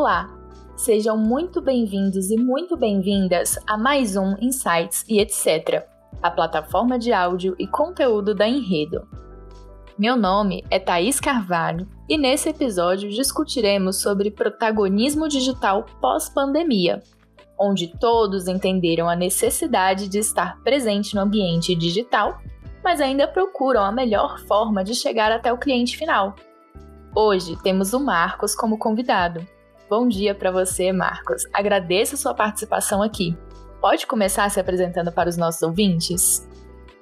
Olá, sejam muito bem-vindos e muito bem-vindas a mais um Insights e etc., a plataforma de áudio e conteúdo da Enredo. Meu nome é Thaís Carvalho e nesse episódio discutiremos sobre protagonismo digital pós-pandemia, onde todos entenderam a necessidade de estar presente no ambiente digital, mas ainda procuram a melhor forma de chegar até o cliente final. Hoje temos o Marcos como convidado. Bom dia para você, Marcos. Agradeço a sua participação aqui. Pode começar se apresentando para os nossos ouvintes?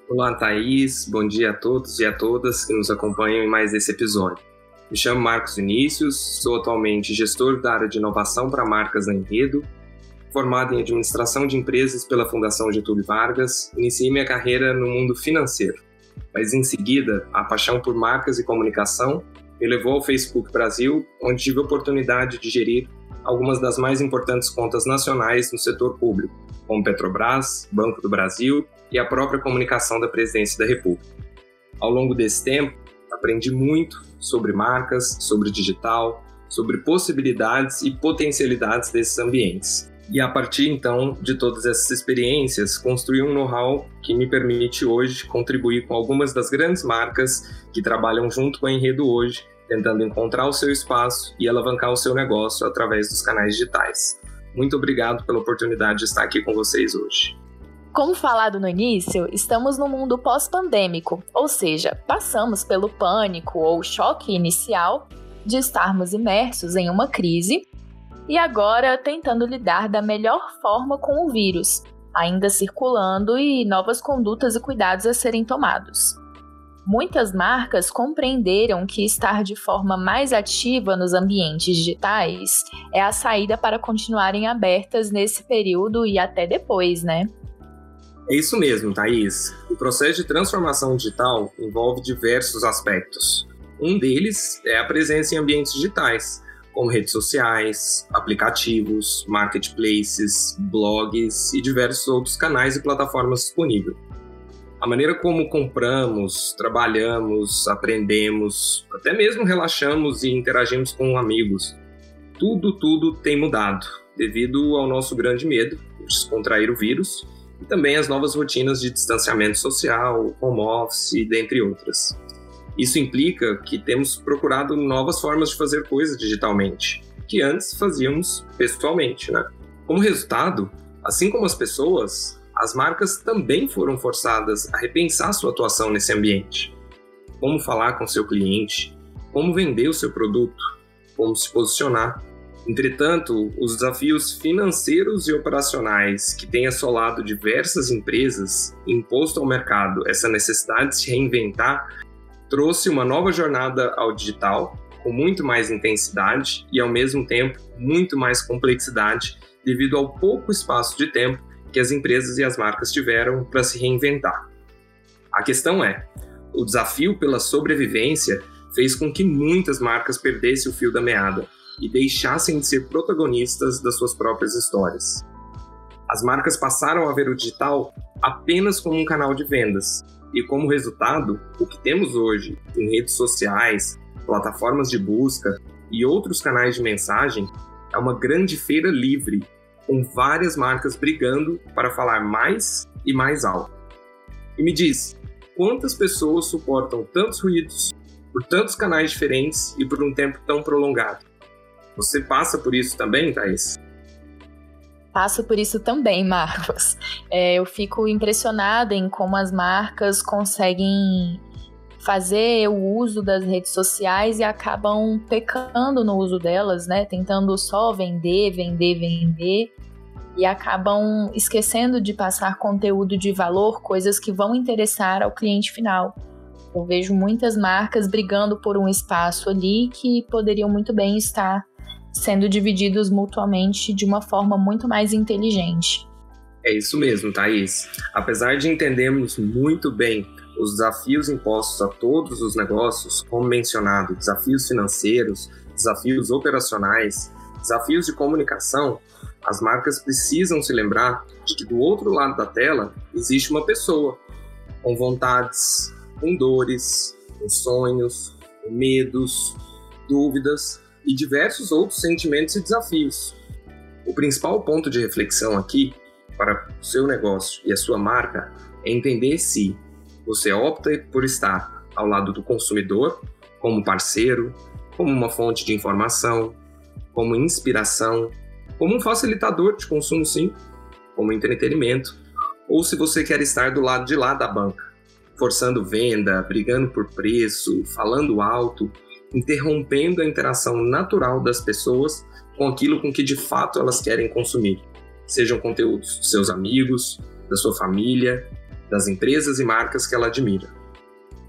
Olá, Thaís. Bom dia a todos e a todas que nos acompanham em mais esse episódio. Me chamo Marcos Vinícius, sou atualmente gestor da área de inovação para marcas na Enredo. Formado em administração de empresas pela Fundação Getúlio Vargas, iniciei minha carreira no mundo financeiro. Mas em seguida, a paixão por marcas e comunicação me levou ao Facebook Brasil, onde tive a oportunidade de gerir algumas das mais importantes contas nacionais no setor público, como Petrobras, Banco do Brasil e a própria comunicação da Presidência da República. Ao longo desse tempo, aprendi muito sobre marcas, sobre digital, sobre possibilidades e potencialidades desses ambientes. E a partir então de todas essas experiências, construí um know-how que me permite hoje contribuir com algumas das grandes marcas que trabalham junto com a Enredo hoje, tentando encontrar o seu espaço e alavancar o seu negócio através dos canais digitais. Muito obrigado pela oportunidade de estar aqui com vocês hoje. Como falado no início, estamos no mundo pós-pandêmico, ou seja, passamos pelo pânico ou choque inicial de estarmos imersos em uma crise e agora tentando lidar da melhor forma com o vírus, ainda circulando e novas condutas e cuidados a serem tomados. Muitas marcas compreenderam que estar de forma mais ativa nos ambientes digitais é a saída para continuarem abertas nesse período e até depois, né? É isso mesmo, Thaís. O processo de transformação digital envolve diversos aspectos. Um deles é a presença em ambientes digitais, como redes sociais, aplicativos, marketplaces, blogs e diversos outros canais e plataformas disponíveis. A maneira como compramos, trabalhamos, aprendemos, até mesmo relaxamos e interagimos com amigos, tudo, tudo tem mudado devido ao nosso grande medo de descontrair o vírus e também as novas rotinas de distanciamento social, home office, dentre outras. Isso implica que temos procurado novas formas de fazer coisas digitalmente, que antes fazíamos pessoalmente, né? Como resultado, assim como as pessoas, as marcas também foram forçadas a repensar sua atuação nesse ambiente. Como falar com seu cliente, como vender o seu produto, como se posicionar. Entretanto, os desafios financeiros e operacionais que têm assolado diversas empresas imposto ao mercado essa necessidade de se reinventar trouxe uma nova jornada ao digital, com muito mais intensidade e, ao mesmo tempo, muito mais complexidade, devido ao pouco espaço de tempo que as empresas e as marcas tiveram para se reinventar. A questão é: o desafio pela sobrevivência fez com que muitas marcas perdessem o fio da meada e deixassem de ser protagonistas das suas próprias histórias. As marcas passaram a ver o digital apenas como um canal de vendas, e como resultado, o que temos hoje em redes sociais, plataformas de busca e outros canais de mensagem é uma grande feira livre, com várias marcas brigando para falar mais e mais alto. E me diz, quantas pessoas suportam tantos ruídos por tantos canais diferentes e por um tempo tão prolongado? Você passa por isso também, Thais? Passo por isso também, Marcos. É, eu fico impressionada em como as marcas conseguem fazer o uso das redes sociais e acabam pecando no uso delas, né? Tentando só vender, vender, vender e acabam esquecendo de passar conteúdo de valor, coisas que vão interessar ao cliente final. Eu vejo muitas marcas brigando por um espaço ali que poderiam muito bem estar sendo divididos mutuamente de uma forma muito mais inteligente. É isso mesmo, Thaís. Apesar de entendermos muito bem os desafios impostos a todos os negócios, como mencionado, desafios financeiros, desafios operacionais, desafios de comunicação, as marcas precisam se lembrar de que do outro lado da tela existe uma pessoa com vontades, com dores, com sonhos, com medos, dúvidas e diversos outros sentimentos e desafios. O principal ponto de reflexão aqui para o seu negócio e a sua marca é entender se você opta por estar ao lado do consumidor, como parceiro, como uma fonte de informação, como inspiração, como um facilitador de consumo, sim, como entretenimento, ou se você quer estar do lado de lá da banca, forçando venda, brigando por preço, falando alto, interrompendo a interação natural das pessoas com aquilo com que de fato elas querem consumir, sejam conteúdos de seus amigos, da sua família, das empresas e marcas que ela admira.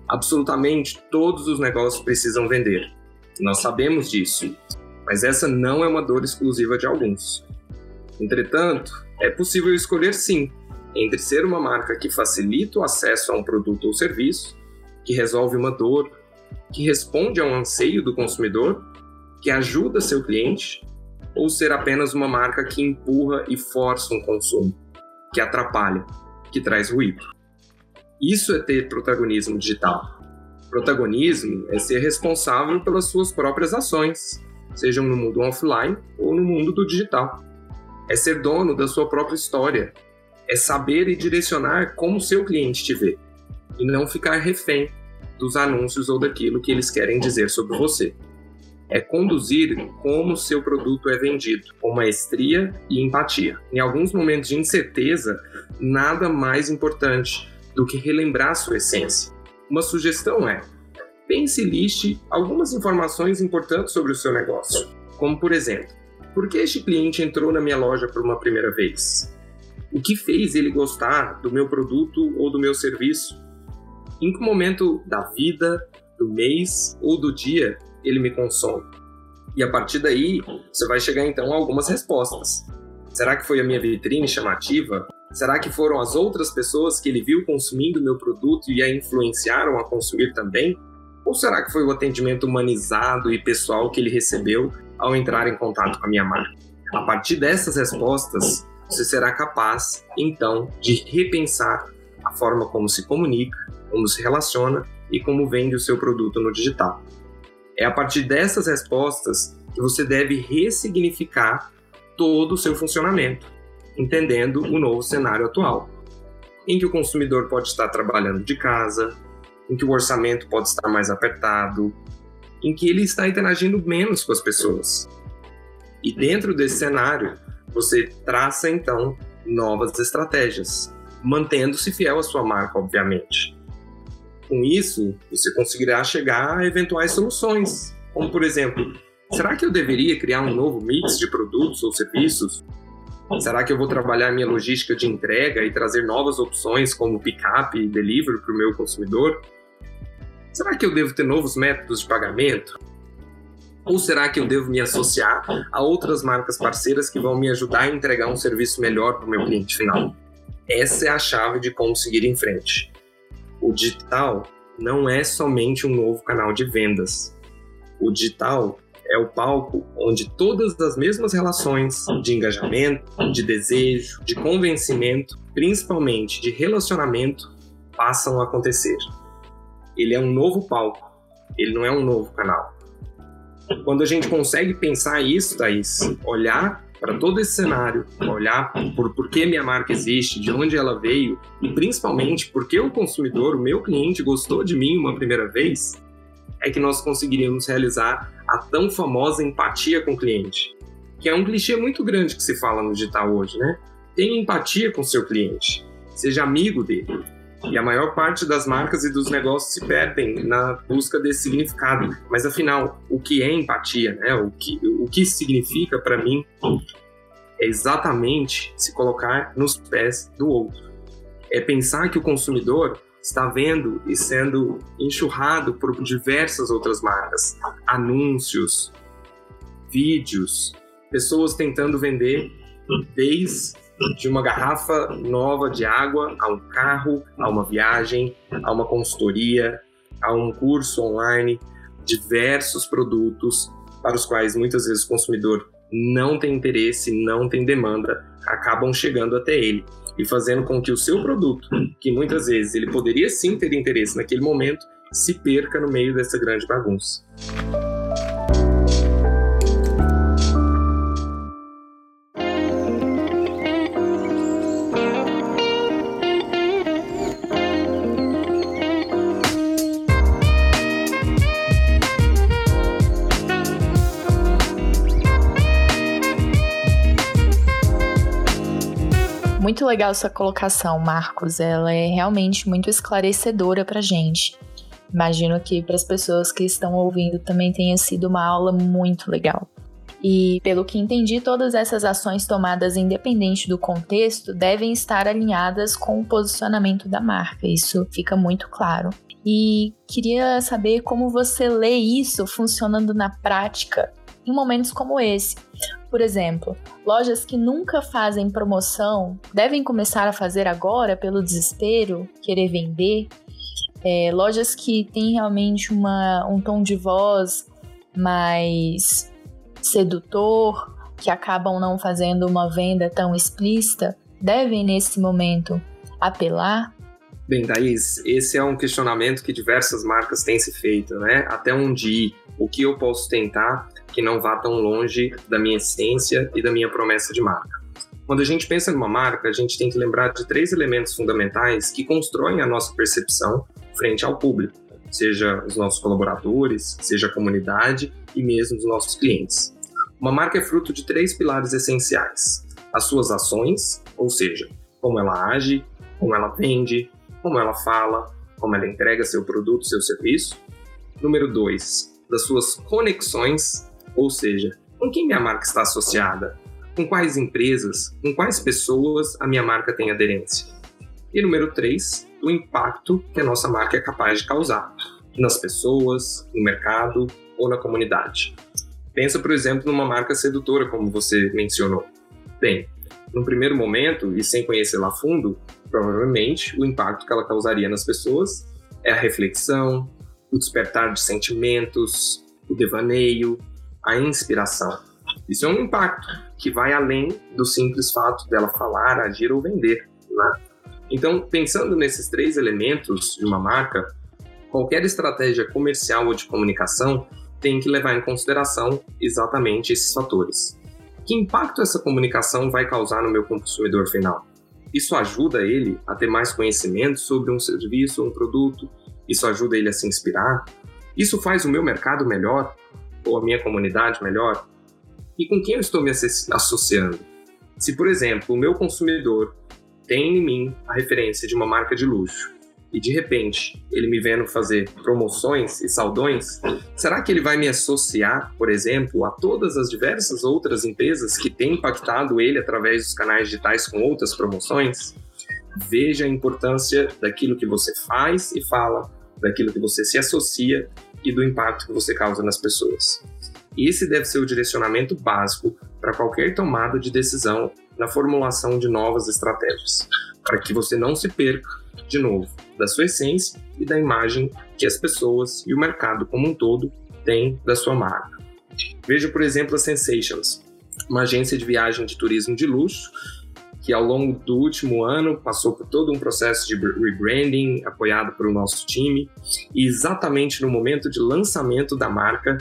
Absolutamente todos os negócios precisam vender. Nós sabemos disso, mas essa não é uma dor exclusiva de alguns. Entretanto, é possível escolher sim entre ser uma marca que facilita o acesso a um produto ou serviço, que resolve uma dor, que responde a um anseio do consumidor, que ajuda seu cliente, ou ser apenas uma marca que empurra e força um consumo, que atrapalha, que traz ruído. Isso é ter protagonismo digital. Protagonismo é ser responsável pelas suas próprias ações, sejam no mundo offline ou no mundo do digital. É ser dono da sua própria história. É saber e direcionar como seu cliente te vê. E não ficar refém dos anúncios ou daquilo que eles querem dizer sobre você. É conduzir como seu produto é vendido, com maestria e empatia. Em alguns momentos de incerteza, nada mais importante do que relembrar sua essência. Uma sugestão é: pense e liste algumas informações importantes sobre o seu negócio, como por exemplo, por que este cliente entrou na minha loja por uma primeira vez? O que fez ele gostar do meu produto ou do meu serviço? Em que momento da vida, do mês ou do dia ele me consome? E a partir daí, você vai chegar então a algumas respostas. Será que foi a minha vitrine chamativa? Será que foram as outras pessoas que ele viu consumindo meu produto e a influenciaram a consumir também? Ou será que foi o atendimento humanizado e pessoal que ele recebeu ao entrar em contato com a minha marca? A partir dessas respostas, você será capaz, então, de repensar a forma como se comunica, como se relaciona e como vende o seu produto no digital. É a partir dessas respostas que você deve ressignificar todo o seu funcionamento, entendendo o novo cenário atual, em que o consumidor pode estar trabalhando de casa, em que o orçamento pode estar mais apertado, em que ele está interagindo menos com as pessoas. E dentro desse cenário, você traça então novas estratégias, mantendo-se fiel à sua marca, obviamente. Com isso, você conseguirá chegar a eventuais soluções, como por exemplo, será que eu deveria criar um novo mix de produtos ou serviços? Será que eu vou trabalhar minha logística de entrega e trazer novas opções como pick-up e delivery para o meu consumidor? Será que eu devo ter novos métodos de pagamento? Ou será que eu devo me associar a outras marcas parceiras que vão me ajudar a entregar um serviço melhor para o meu cliente final? Essa é a chave de como seguir em frente. O digital não é somente um novo canal de vendas. O digital é o palco onde todas as mesmas relações de engajamento, de desejo, de convencimento, principalmente de relacionamento, passam a acontecer ele é um novo palco, ele não é um novo canal. Quando a gente consegue pensar isso, Thaís, olhar para todo esse cenário, olhar por, por que minha marca existe, de onde ela veio e principalmente por que o consumidor, o meu cliente, gostou de mim uma primeira vez, é que nós conseguiríamos realizar a tão famosa empatia com o cliente, que é um clichê muito grande que se fala no digital hoje, né? Tenha empatia com seu cliente, seja amigo dele, e a maior parte das marcas e dos negócios se perdem na busca desse significado. Mas afinal, o que é empatia, né? O que o que significa para mim é exatamente se colocar nos pés do outro. É pensar que o consumidor está vendo e sendo enxurrado por diversas outras marcas, anúncios, vídeos, pessoas tentando vender desde de uma garrafa nova de água a um carro, a uma viagem, a uma consultoria, a um curso online, diversos produtos para os quais muitas vezes o consumidor não tem interesse, não tem demanda, acabam chegando até ele e fazendo com que o seu produto, que muitas vezes ele poderia sim ter interesse naquele momento, se perca no meio dessa grande bagunça. Muito legal essa colocação, Marcos. Ela é realmente muito esclarecedora para gente. Imagino que para as pessoas que estão ouvindo também tenha sido uma aula muito legal. E, pelo que entendi, todas essas ações tomadas independente do contexto devem estar alinhadas com o posicionamento da marca. Isso fica muito claro. E queria saber como você lê isso funcionando na prática em momentos como esse. Por exemplo, lojas que nunca fazem promoção devem começar a fazer agora pelo desespero, querer vender. É, lojas que têm realmente uma, um tom de voz mais sedutor, que acabam não fazendo uma venda tão explícita, devem nesse momento apelar? Bem, Thaís, esse é um questionamento que diversas marcas têm se feito, né? Até onde ir? O que eu posso tentar que não vá tão longe da minha essência e da minha promessa de marca? Quando a gente pensa numa marca, a gente tem que lembrar de três elementos fundamentais que constroem a nossa percepção frente ao público, seja os nossos colaboradores, seja a comunidade e mesmo os nossos clientes. Uma marca é fruto de três pilares essenciais: as suas ações, ou seja, como ela age, como ela vende, como ela fala, como ela entrega seu produto, seu serviço. Número dois, das suas conexões, ou seja, com quem minha marca está associada, com quais empresas, com quais pessoas a minha marca tem aderência. E número três, do impacto que a nossa marca é capaz de causar nas pessoas, no mercado ou na comunidade. Pensa, por exemplo, numa marca sedutora, como você mencionou. Bem, no primeiro momento, e sem conhecê-la a fundo, provavelmente o impacto que ela causaria nas pessoas é a reflexão, o despertar de sentimentos, o devaneio, a inspiração. Isso é um impacto que vai além do simples fato dela falar, agir ou vender. Né? Então, pensando nesses três elementos de uma marca, qualquer estratégia comercial ou de comunicação tem que levar em consideração exatamente esses fatores. Que impacto essa comunicação vai causar no meu consumidor final? Isso ajuda ele a ter mais conhecimento sobre um serviço ou um produto? Isso ajuda ele a se inspirar? Isso faz o meu mercado melhor? Ou a minha comunidade melhor? E com quem eu estou me associando? Se, por exemplo, o meu consumidor tem em mim a referência de uma marca de luxo e de repente ele me vendo fazer promoções e saldões, será que ele vai me associar, por exemplo, a todas as diversas outras empresas que têm impactado ele através dos canais digitais com outras promoções? Veja a importância daquilo que você faz e fala, daquilo que você se associa e do impacto que você causa nas pessoas. Esse deve ser o direcionamento básico para qualquer tomada de decisão na formulação de novas estratégias, para que você não se perca de novo, da sua essência e da imagem que as pessoas e o mercado como um todo têm da sua marca. Veja, por exemplo, a Sensations, uma agência de viagem de turismo de luxo que ao longo do último ano passou por todo um processo de rebranding apoiado pelo nosso time e exatamente no momento de lançamento da marca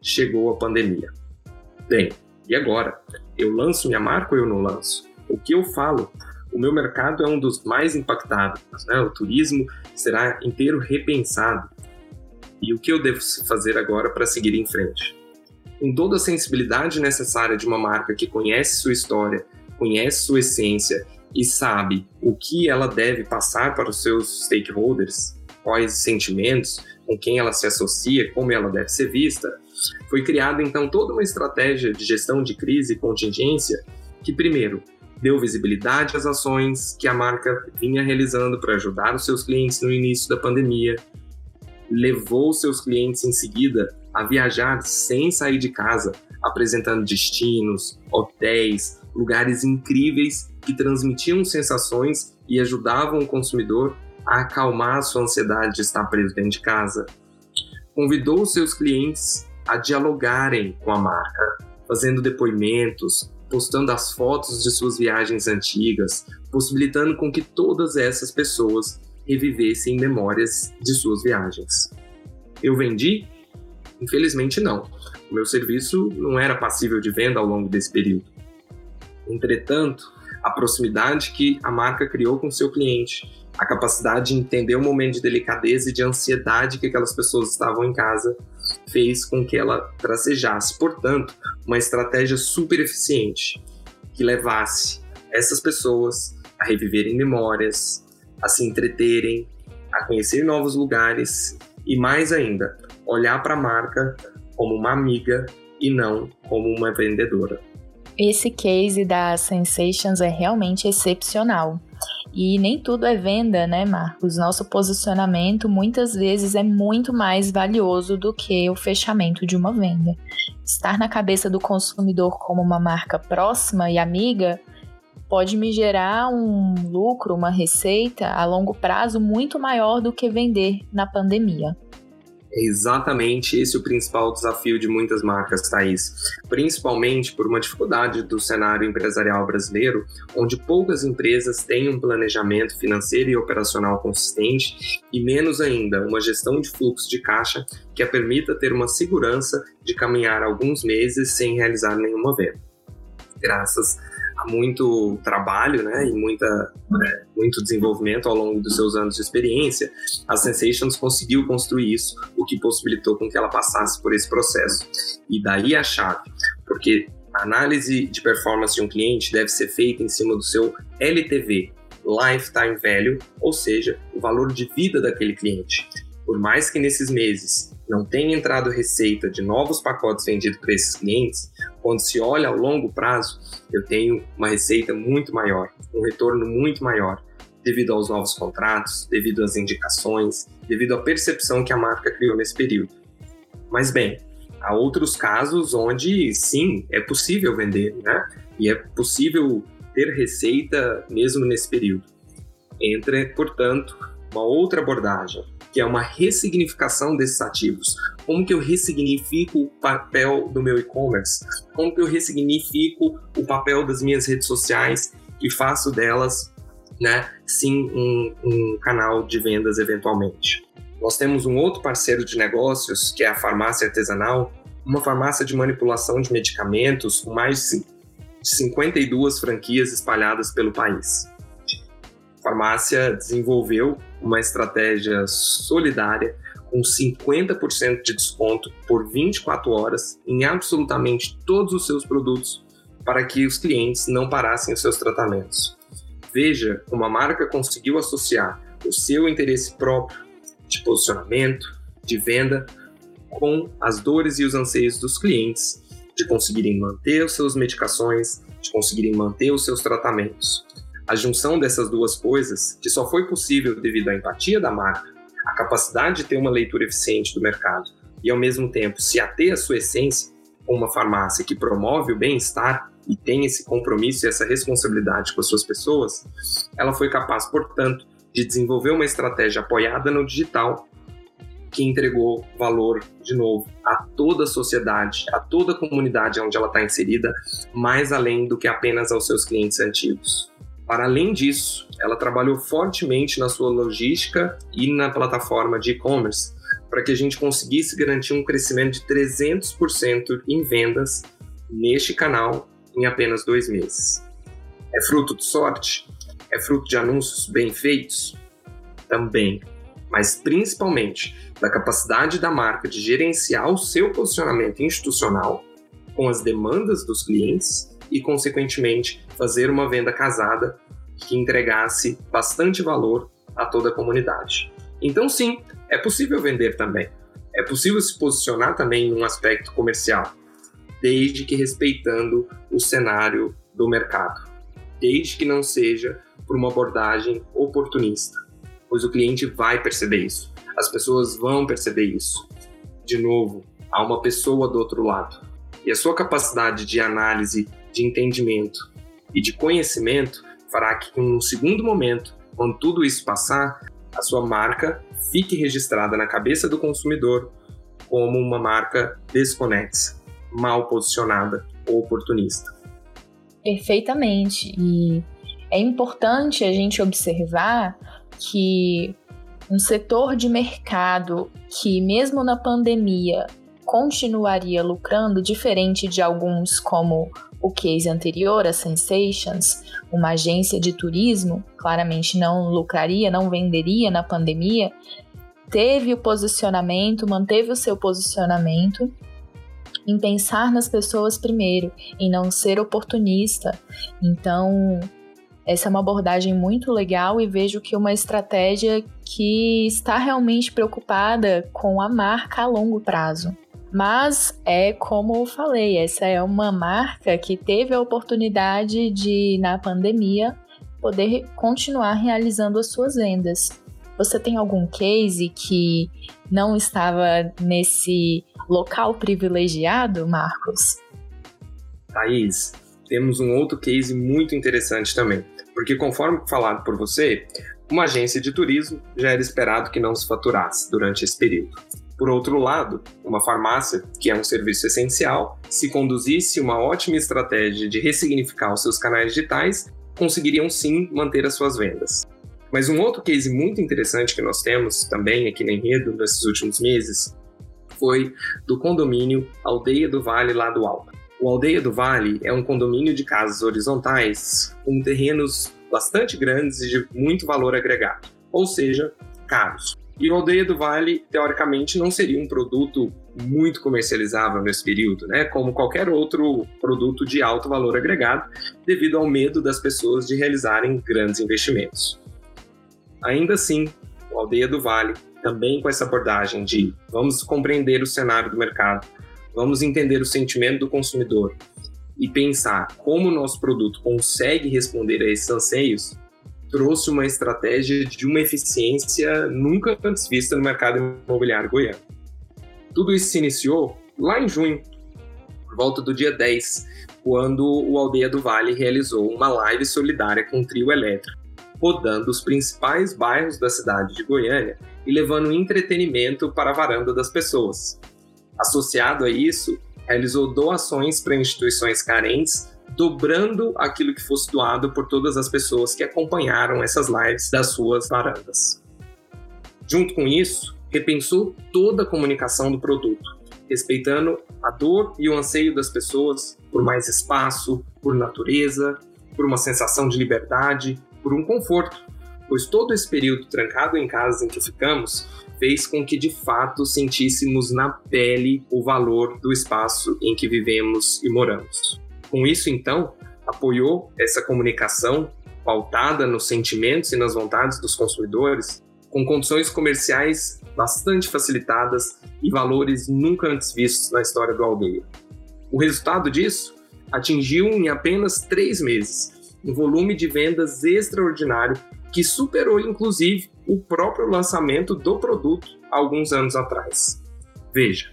chegou a pandemia. Bem, e agora? Eu lanço minha marca ou eu não lanço? O que eu falo o meu mercado é um dos mais impactados. Né? O turismo será inteiro repensado. E o que eu devo fazer agora para seguir em frente? Com toda a sensibilidade necessária de uma marca que conhece sua história, conhece sua essência e sabe o que ela deve passar para os seus stakeholders, quais sentimentos, com quem ela se associa, como ela deve ser vista, foi criada então toda uma estratégia de gestão de crise e contingência que, primeiro, deu visibilidade às ações que a marca vinha realizando para ajudar os seus clientes no início da pandemia, levou seus clientes em seguida a viajar sem sair de casa, apresentando destinos, hotéis, lugares incríveis que transmitiam sensações e ajudavam o consumidor a acalmar sua ansiedade de estar preso dentro de casa. Convidou seus clientes a dialogarem com a marca, fazendo depoimentos, postando as fotos de suas viagens antigas, possibilitando com que todas essas pessoas revivessem memórias de suas viagens. Eu vendi? Infelizmente não. O meu serviço não era passível de venda ao longo desse período. Entretanto, a proximidade que a marca criou com seu cliente, a capacidade de entender o momento de delicadeza e de ansiedade que aquelas pessoas estavam em casa, fez com que ela tracejasse, portanto, uma estratégia super eficiente que levasse essas pessoas a reviverem memórias, a se entreterem, a conhecer novos lugares e mais ainda, olhar para a marca como uma amiga e não como uma vendedora. Esse case da Sensations é realmente excepcional. E nem tudo é venda, né, Marcos? Nosso posicionamento muitas vezes é muito mais valioso do que o fechamento de uma venda. Estar na cabeça do consumidor como uma marca próxima e amiga pode me gerar um lucro, uma receita a longo prazo muito maior do que vender na pandemia. É exatamente esse o principal desafio de muitas marcas, Thaís. Principalmente por uma dificuldade do cenário empresarial brasileiro, onde poucas empresas têm um planejamento financeiro e operacional consistente e, menos ainda, uma gestão de fluxo de caixa que a permita ter uma segurança de caminhar alguns meses sem realizar nenhuma venda. Graças muito trabalho né, e muita, é, muito desenvolvimento ao longo dos seus anos de experiência, a Sensations conseguiu construir isso, o que possibilitou com que ela passasse por esse processo. E daí a chave, porque a análise de performance de um cliente deve ser feita em cima do seu LTV, Lifetime Value, ou seja, o valor de vida daquele cliente. Por mais que nesses meses não tenha entrado receita de novos pacotes vendidos para esses clientes, quando se olha ao longo prazo, eu tenho uma receita muito maior, um retorno muito maior, devido aos novos contratos, devido às indicações, devido à percepção que a marca criou nesse período. Mas bem, há outros casos onde sim, é possível vender, né? E é possível ter receita mesmo nesse período. Entra, portanto, uma outra abordagem, que é uma ressignificação desses ativos. Como que eu ressignifico o papel do meu e-commerce? Como que eu ressignifico o papel das minhas redes sociais e faço delas, né, sim, um, um canal de vendas eventualmente? Nós temos um outro parceiro de negócios, que é a farmácia artesanal, uma farmácia de manipulação de medicamentos com mais de 52 franquias espalhadas pelo país. A farmácia desenvolveu uma estratégia solidária com 50% de desconto por 24 horas em absolutamente todos os seus produtos para que os clientes não parassem os seus tratamentos. Veja como a marca conseguiu associar o seu interesse próprio de posicionamento, de venda, com as dores e os anseios dos clientes de conseguirem manter as suas medicações, de conseguirem manter os seus tratamentos. A junção dessas duas coisas, que só foi possível devido à empatia da marca, a capacidade de ter uma leitura eficiente do mercado e, ao mesmo tempo, se ater à sua essência, com uma farmácia que promove o bem-estar e tem esse compromisso e essa responsabilidade com as suas pessoas, ela foi capaz, portanto, de desenvolver uma estratégia apoiada no digital que entregou valor, de novo, a toda a sociedade, a toda a comunidade onde ela está inserida, mais além do que apenas aos seus clientes antigos. Para além disso, ela trabalhou fortemente na sua logística e na plataforma de e-commerce para que a gente conseguisse garantir um crescimento de 300% em vendas neste canal em apenas dois meses. É fruto de sorte? É fruto de anúncios bem feitos? Também, mas principalmente da capacidade da marca de gerenciar o seu posicionamento institucional com as demandas dos clientes e, consequentemente, fazer uma venda casada que entregasse bastante valor a toda a comunidade. Então, sim, é possível vender também. É possível se posicionar também em um aspecto comercial, desde que respeitando o cenário do mercado, desde que não seja por uma abordagem oportunista, pois o cliente vai perceber isso, as pessoas vão perceber isso. De novo, há uma pessoa do outro lado. E a sua capacidade de análise de entendimento e de conhecimento fará que, no segundo momento, quando tudo isso passar, a sua marca fique registrada na cabeça do consumidor como uma marca desconexa, mal posicionada ou oportunista. Perfeitamente. E é importante a gente observar que um setor de mercado que, mesmo na pandemia, continuaria lucrando, diferente de alguns como o case anterior, a Sensations, uma agência de turismo, claramente não lucraria, não venderia na pandemia, teve o posicionamento, manteve o seu posicionamento em pensar nas pessoas primeiro, em não ser oportunista. Então, Essa é uma abordagem muito legal e vejo que uma estratégia que está realmente preocupada com a marca a longo prazo. Mas é como eu falei, essa é uma marca que teve a oportunidade de, na pandemia, poder continuar realizando as suas vendas. Você tem algum case que não estava nesse local privilegiado, Marcos? Thaís, temos um outro case muito interessante também. Porque, conforme falado por você, uma agência de turismo já era esperado que não se faturasse durante esse período. Por outro lado, uma farmácia, que é um serviço essencial, se conduzisse uma ótima estratégia de ressignificar os seus canais digitais, conseguiriam sim manter as suas vendas. Mas um outro case muito interessante que nós temos também aqui no Enredo nesses últimos meses foi do condomínio Aldeia do Vale lá do Alto. O Aldeia do Vale é um condomínio de casas horizontais com terrenos bastante grandes e de muito valor agregado, ou seja, caros. E o Aldeia do Vale, teoricamente, não seria um produto muito comercializável nesse período, né? Como qualquer outro produto de alto valor agregado, devido ao medo das pessoas de realizarem grandes investimentos. Ainda assim, o Aldeia do Vale, também com essa abordagem de vamos compreender o cenário do mercado, vamos entender o sentimento do consumidor e pensar como o nosso produto consegue responder a esses anseios, trouxe uma estratégia de uma eficiência nunca antes vista no mercado imobiliário goiano. Tudo isso se iniciou lá em junho, por volta do dia 10, quando o Aldeia do Vale realizou uma live solidária com o trio elétrico, rodando os principais bairros da cidade de Goiânia e levando entretenimento para a varanda das pessoas. Associado a isso, realizou doações para instituições carentes dobrando aquilo que fosse doado por todas as pessoas que acompanharam essas lives das suas varandas. Junto com isso, repensou toda a comunicação do produto, respeitando a dor e o anseio das pessoas por mais espaço, por natureza, por uma sensação de liberdade, por um conforto, pois todo esse período trancado em casa em que ficamos fez com que de fato sentíssemos na pele o valor do espaço em que vivemos e moramos. Com isso, então, apoiou essa comunicação pautada nos sentimentos e nas vontades dos consumidores, com condições comerciais bastante facilitadas e valores nunca antes vistos na história do aldeia. O resultado disso atingiu em apenas três meses um volume de vendas extraordinário que superou inclusive o próprio lançamento do produto alguns anos atrás. Veja,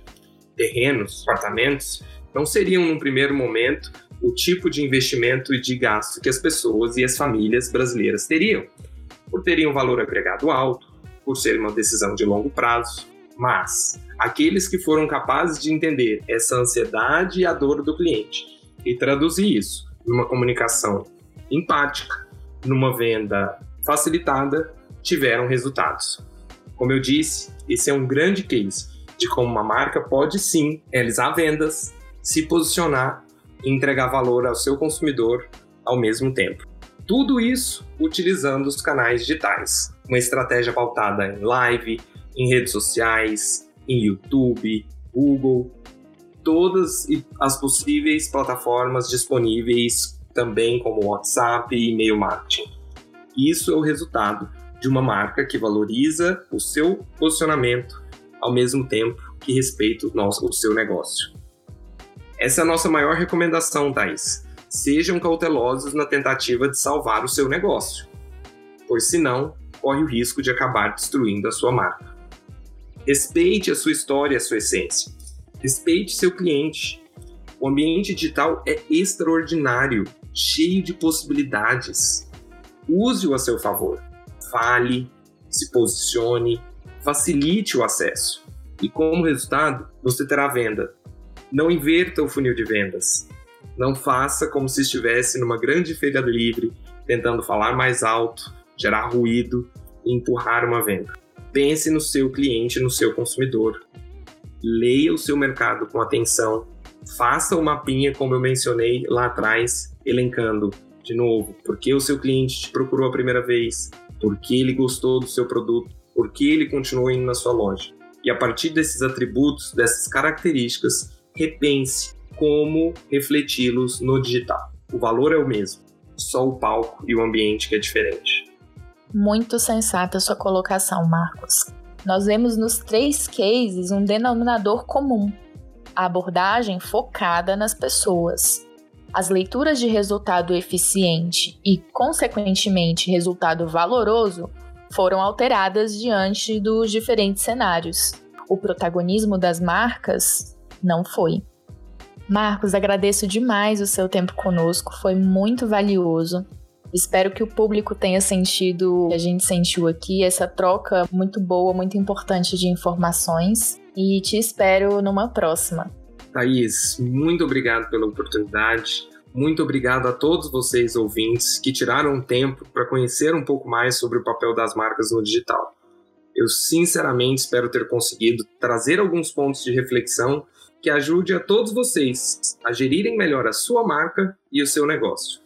terrenos, apartamentos não seriam num primeiro momento o tipo de investimento e de gasto que as pessoas e as famílias brasileiras teriam, por terem um valor agregado alto, por ser uma decisão de longo prazo. Mas aqueles que foram capazes de entender essa ansiedade e a dor do cliente e traduzir isso numa comunicação empática, numa venda facilitada, tiveram resultados. Como eu disse, esse é um grande case de como uma marca pode sim realizar vendas, se posicionar entregar valor ao seu consumidor ao mesmo tempo. Tudo isso utilizando os canais digitais. Uma estratégia pautada em live, em redes sociais, em YouTube, Google, todas as possíveis plataformas disponíveis também como WhatsApp e e-mail marketing. Isso é o resultado de uma marca que valoriza o seu posicionamento ao mesmo tempo que respeita o, nosso, o seu negócio. Essa é a nossa maior recomendação, Thais. Sejam cautelosos na tentativa de salvar o seu negócio, pois senão corre o risco de acabar destruindo a sua marca. Respeite a sua história e a sua essência. Respeite seu cliente. O ambiente digital é extraordinário, cheio de possibilidades. Use-o a seu favor. Fale, se posicione, facilite o acesso. E como resultado, você terá venda não inverta o funil de vendas. Não faça como se estivesse numa grande feira livre, tentando falar mais alto, gerar ruído e empurrar uma venda. Pense no seu cliente, no seu consumidor. Leia o seu mercado com atenção. Faça o mapinha, como eu mencionei lá atrás, elencando de novo por que o seu cliente te procurou a primeira vez, por que ele gostou do seu produto, por que ele continuou indo na sua loja. E a partir desses atributos, dessas características, repense como refleti-los no digital. O valor é o mesmo. só o palco e o ambiente que é diferente. Muito sensata sua colocação, Marcos. Nós vemos nos três cases um denominador comum: a abordagem focada nas pessoas. As leituras de resultado eficiente e, consequentemente, resultado valoroso foram alteradas diante dos diferentes cenários. O protagonismo das marcas não foi. Marcos, agradeço demais o seu tempo conosco, foi muito valioso. Espero que o público tenha sentido o que a gente sentiu aqui, essa troca muito boa, muito importante de informações. E te espero numa próxima. Thaís, muito obrigado pela oportunidade. Muito obrigado a todos vocês ouvintes que tiraram tempo para conhecer um pouco mais sobre o papel das marcas no digital. Eu sinceramente espero ter conseguido trazer alguns pontos de reflexão que ajude a todos vocês a gerirem melhor a sua marca e o seu negócio.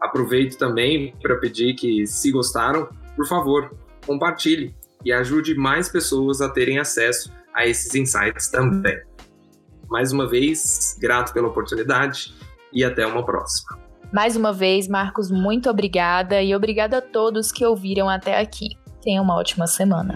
Aproveito também para pedir que, se gostaram, por favor, compartilhe e ajude mais pessoas a terem acesso a esses insights também. Mais uma vez, grato pela oportunidade e até uma próxima. Mais uma vez, Marcos, muito obrigada e obrigada a todos que ouviram até aqui. Tenha uma ótima semana.